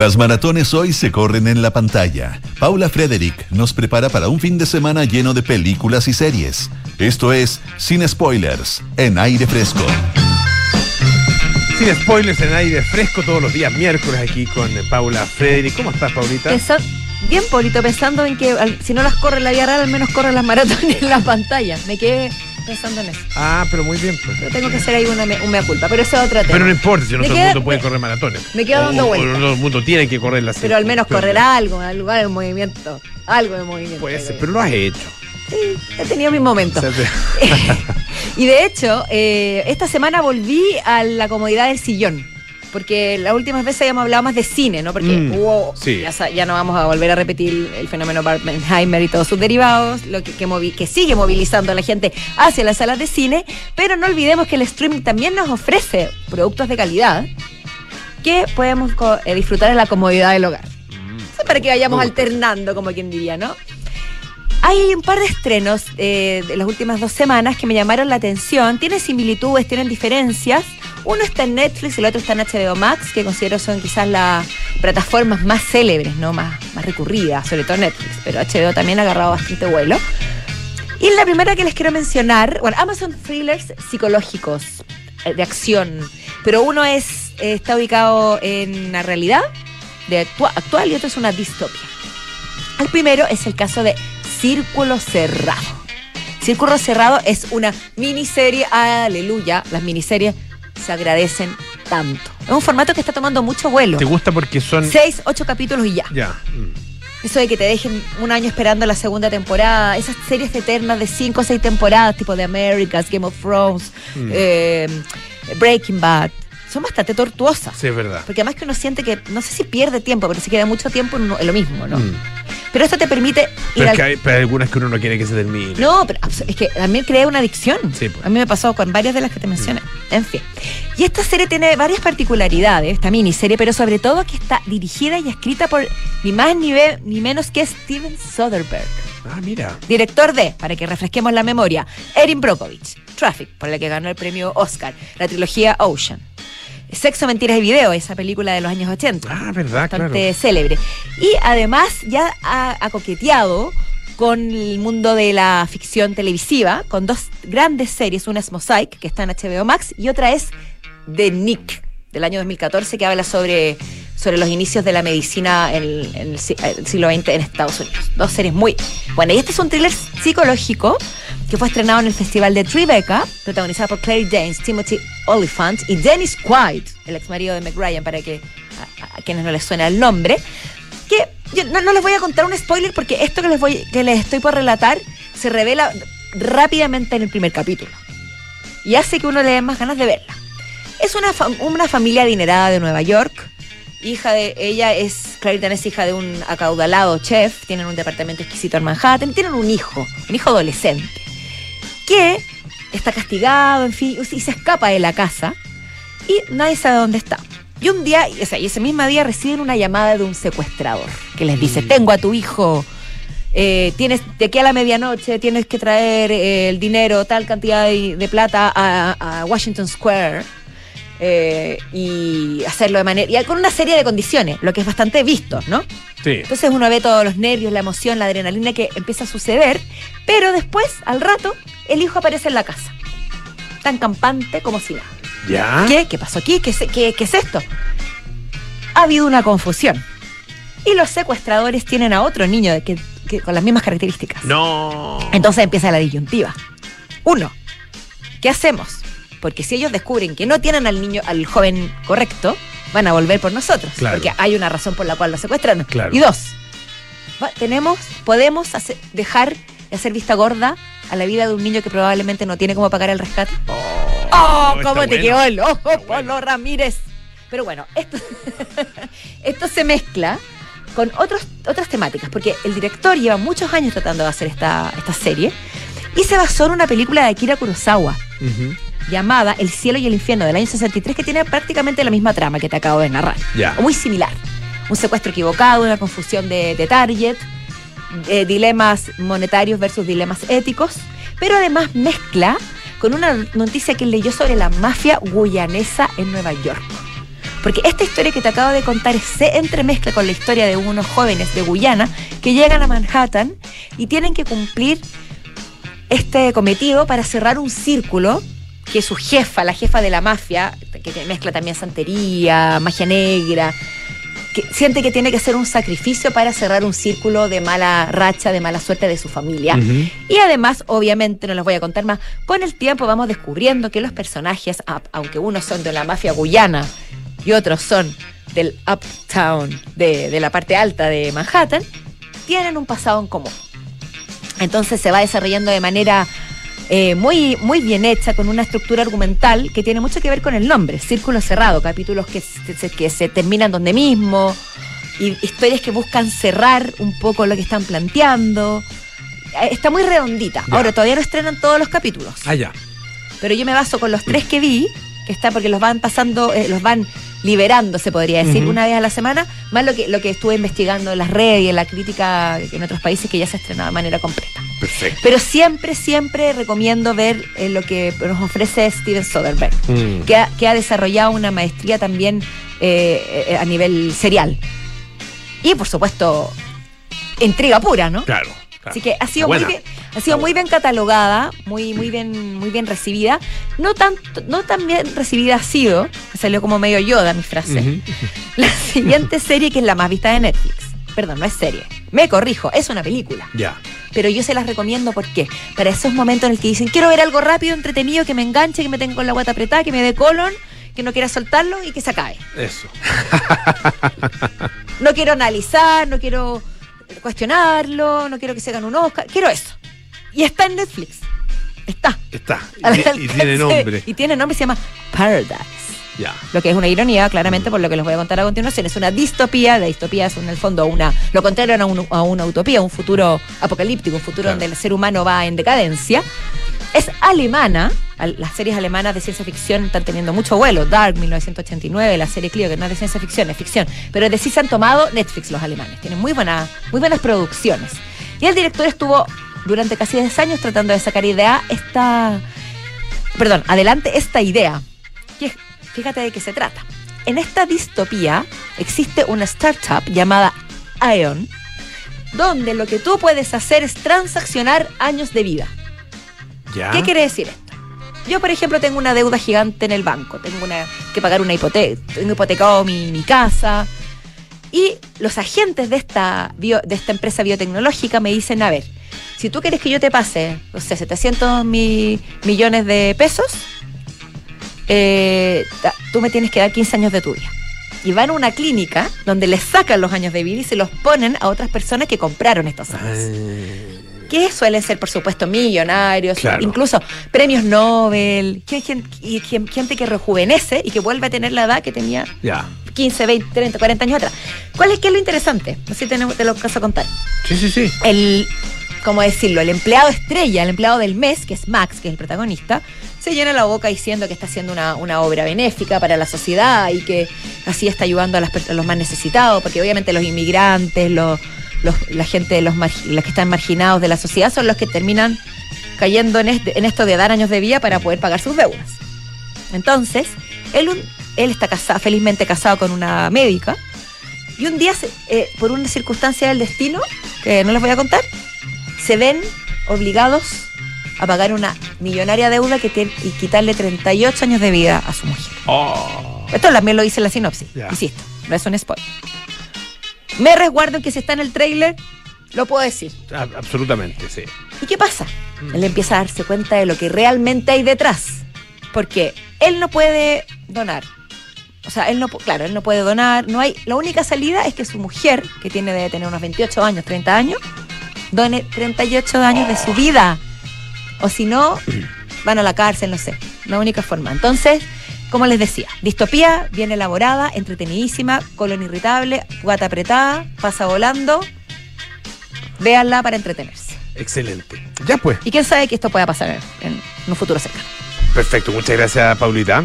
Las maratones hoy se corren en la pantalla. Paula Frederick nos prepara para un fin de semana lleno de películas y series. Esto es Sin Spoilers, en aire fresco. Sin spoilers en aire fresco todos los días miércoles aquí con Paula Frederick. ¿Cómo estás, Paulita? Pensa- bien, Paulito, pensando en que al- si no las corre la vida real, al menos corre las maratones en la pantalla. Me quedé pensando en eso. Ah, pero muy bien. pues. Pero tengo que hacer ahí una, me- un mea culpa. Pero ese es otro tema. Pero no importa, si no todo el mundo puede me- correr maratones. me quedo dando vueltas. todo el mundo tiene que correr las Pero al menos correrá algo, algo de movimiento. Algo de movimiento. Puede ser, pero lo has hecho. Sí, he tenido mis momentos. Y de hecho, eh, esta semana volví a la comodidad del sillón. Porque las últimas veces habíamos hablado más de cine, ¿no? Porque Mm, hubo, sí. ya, no vamos a volver a repetir el fenómeno Barbenheimer y todos sus derivados, lo que, que, movi- que sigue movilizando a la gente hacia las salas de cine, pero no olvidemos que el streaming también nos ofrece productos de calidad que podemos eh, disfrutar en la comodidad del hogar. Eso para que vayamos alternando, como quien diría, ¿no? Hay un par de estrenos eh, de las últimas dos semanas que me llamaron la atención. Tienen similitudes, tienen diferencias. Uno está en Netflix y el otro está en HBO Max, que considero son quizás las plataformas más célebres, ¿no? Más, más recurridas, sobre todo Netflix, pero HBO también ha agarrado bastante vuelo. Y la primera que les quiero mencionar, bueno, Amazon Thrillers psicológicos eh, de acción, pero uno es eh, está ubicado en la realidad de actua- actual y otro es una distopia. El primero es el caso de Círculo Cerrado. Círculo Cerrado es una miniserie, aleluya, las miniseries se agradecen tanto. Es un formato que está tomando mucho vuelo. ¿Te gusta porque son. Seis, ocho capítulos y ya. Ya. mm. Eso de que te dejen un año esperando la segunda temporada, esas series eternas de cinco o seis temporadas, tipo de Americas, Game of Thrones, Mm. eh, Breaking Bad, son bastante tortuosas. Sí, es verdad. Porque además que uno siente que, no sé si pierde tiempo, pero si queda mucho tiempo en lo mismo, ¿no? Mm. Pero esto te permite ir Pero al- que hay, pero hay algunas que uno no quiere que se termine. No, pero es que también crea una adicción. Sí, pues. A mí me pasó con varias de las que te mencioné. En fin. Y esta serie tiene varias particularidades, esta miniserie, pero sobre todo que está dirigida y escrita por ni más ni, ve- ni menos que Steven Soderbergh. Ah, mira. Director de, para que refresquemos la memoria, Erin Brockovich, Traffic, por la que ganó el premio Oscar, la trilogía Ocean. Sexo, Mentiras y Video, esa película de los años 80 Ah, verdad, bastante claro. célebre. Y además ya ha, ha coqueteado con el mundo de la ficción televisiva, con dos grandes series. Una es Mosaic, que está en HBO Max, y otra es The Nick, del año 2014, que habla sobre, sobre los inicios de la medicina en, el- en el siglo XX en Estados Unidos. Dos series muy buenas. Y este es un thriller psicológico que fue estrenado en el Festival de Tribeca, protagonizada por Claire Danes, Timothy Oliphant y Dennis Quaid, el ex marido de Meg Ryan, para que a, quienes no les suena el nombre. Que no, les voy a contar un spoiler porque esto que les, voy, que les estoy por relatar se revela rápidamente en el primer capítulo. Y hace que uno le dé más ganas de verla. Es una, fa- una familia adinerada de Nueva York. Hija de ella es, Danes es hija de un acaudalado chef. Tienen un departamento exquisito en Manhattan. Tienen un hijo, un hijo adolescente, que está castigado, en fin, y se escapa de la casa y nadie sabe dónde está. Y un día, o sea, y ese mismo día reciben una llamada de un secuestrador que les dice, tengo a tu hijo, eh, tienes de aquí a la medianoche tienes que traer eh, el dinero, tal cantidad de, de plata a, a Washington Square eh, y hacerlo de manera, y con una serie de condiciones, lo que es bastante visto, ¿no? Sí. Entonces uno ve todos los nervios, la emoción, la adrenalina que empieza a suceder, pero después, al rato, el hijo aparece en la casa, tan campante como si nada. ¿Ya? ¿Qué? ¿Qué pasó aquí? ¿Qué, es- qué- qué es esto? Ha habido una confusión. Y los secuestradores tienen a otro niño de que, que- con las mismas características. No. Entonces empieza la disyuntiva. Uno, ¿qué hacemos? Porque si ellos descubren que no tienen al niño, al joven correcto, van a volver por nosotros. Claro. Porque hay una razón por la cual lo secuestran. Claro. Y dos, va- tenemos, podemos hacer- dejar de hacer vista gorda a la vida de un niño que probablemente no tiene cómo pagar el rescate. ¡Oh! está ¿Cómo te bueno. quedó el ojo, bueno. Polo Ramírez? Pero bueno, esto, esto se mezcla con otros, otras temáticas, porque el director lleva muchos años tratando de hacer esta, esta serie y se basó en una película de Akira Kurosawa Ujú. Llamada El cielo y el infierno del año 63 que tiene prácticamente la misma trama que te acabo de narrar. Muy similar. Un secuestro equivocado, una confusión de, de target, eh, dilemas monetarios versus dilemas éticos, pero además mezcla con una noticia que leyó sobre la mafia guyanesa en Nueva York. Porque esta historia que te acabo de contar se entremezcla con la historia de unos jóvenes de Guyana que llegan a Manhattan y tienen que cumplir este cometido para cerrar un círculo que su jefa, la jefa de la mafia, que mezcla también santería, magia negra, que siente que tiene que hacer un sacrificio para cerrar un círculo de mala racha, de mala suerte de su familia. Y además, obviamente, no les voy a contar más, con el tiempo vamos descubriendo que los personajes, aunque unos son de la mafia guyana y otros son del uptown, de, de la parte alta de Manhattan, tienen un pasado en común. Entonces se va desarrollando de manera eh, muy, muy bien hecha, con una estructura argumental que tiene mucho que ver con el nombre, Círculo Cerrado, capítulos que se, que se terminan donde mismo, y historias que buscan cerrar un poco lo que están planteando. Eh, Está muy redondita. Ya. Ahora, todavía no estrenan todos los capítulos, Ah, ya. pero yo me baso con los tres que vi, que está porque los van pasando, eh, los van liberando, se podría decir, una vez a la semana, más lo que, lo que estuve investigando en las redes y en la crítica en otros países que ya se estrenaba de manera completa. Perfecto. Pero siempre, siempre recomiendo ver eh, lo que nos ofrece Steven Soderbergh, Mm. que ha, que ha desarrollado una maestría también eh, eh, a nivel serial. Y por supuesto, intriga pura, ¿no? Claro. claro. Así que ha sido muy bien, ha sido muy bien catalogada, muy, muy bien, muy bien recibida. No tanto, no tan bien recibida ha sido, me salió como medio yoda mi frase. La siguiente serie que es la más vista de Netflix. Perdón, no es serie. Me corrijo, es una película Ya. pero yo se las recomiendo porque para esos momentos en el que dicen quiero ver algo rápido, entretenido, que me enganche, que me tenga con la guata apretada, que me dé colon, que no quiera soltarlo y que se acabe. Eso. No quiero analizar, no quiero cuestionarlo, no quiero que se gane un Oscar, quiero eso. Y está en Netflix. Está. Está. Y, y tiene nombre. Y tiene nombre, se llama Paradise. Ya. Lo que es una ironía, claramente, por lo que les voy a contar a continuación. Es una distopía. La distopía es, en el fondo, una lo contrario a, un- a una utopía, un futuro apocalíptico, un futuro Claro. donde el ser humano va en decadencia. Es alemana. Al- Las series alemanas de ciencia ficción están teniendo mucho vuelo. Dark, 1989, la serie Clio, que no es de ciencia ficción, es ficción. Pero de sí se han tomado Netflix los alemanes. Tienen muy, buena, muy buenas producciones. Y el director estuvo durante casi 10 años tratando de sacar idea esta... Perdón, adelante esta idea. Que, fíjate de qué se trata. En esta distopía existe una startup llamada Ion, donde lo que tú puedes hacer es transaccionar años de vida. Ya. ¿Qué quiere decir esto? Yo, por ejemplo, tengo una deuda gigante en el banco, tengo una, que pagar una hipoteca, tengo hipotecado mi, mi casa. Y los agentes de esta, bio- de esta empresa biotecnológica me dicen, a ver, si tú quieres que yo te pase, no sé, 700 mi- millones de pesos, eh, ta- tú me tienes que dar 15 años de tu vida. Y van a una clínica donde les sacan los años de vida y se los ponen a otras personas que compraron estos años que suelen ser, por supuesto, millonarios, Claro. incluso premios Nobel, gente que rejuvenece y que vuelve a tener la edad que tenía Ya. 15, 20, 30, 40 años atrás. ¿Cuál es, qué es lo interesante? Si tenemos- te lo caso a contar. Sí, sí, sí. El, ¿cómo decirlo? El empleado estrella, el empleado del mes, que es Max, que es el protagonista, se llena la boca diciendo que está haciendo una, una obra benéfica para la sociedad y que así está ayudando a, las a los más necesitados, porque obviamente los inmigrantes, los, los- la gente, de los, los que están marginados de la sociedad son los que terminan cayendo en, este- en esto de dar años de vida para poder pagar sus deudas. Entonces, él, él está felizmente casado con una médica, y un día, eh, por una circunstancia del destino, que no les voy a contar, se ven obligados a pagar una millonaria deuda que tiene, y quitarle 38 años de vida a su mujer. Oh. Esto también lo dice la sinopsis, Ya. insisto, no es un spoiler. Me resguardo en que si está en el trailer, lo puedo decir. A- absolutamente, sí. ¿Y qué pasa? Él empieza a darse cuenta de lo que realmente hay detrás. Porque él no puede donar. O sea, él no, claro, él no puede donar. No hay, la única salida es que su mujer, que tiene debe tener unos 28 años, 30 años, done 38 años de su vida. O si no, van a la cárcel, no sé. La única forma. Entonces, como les decía, distopía bien elaborada, entretenidísima, colon irritable, guata apretada, pasa volando. Véanla para entretenerse. Excelente. Ya pues. Y quién sabe que esto pueda pasar en, en un futuro cercano. Perfecto. Muchas gracias, Paulita.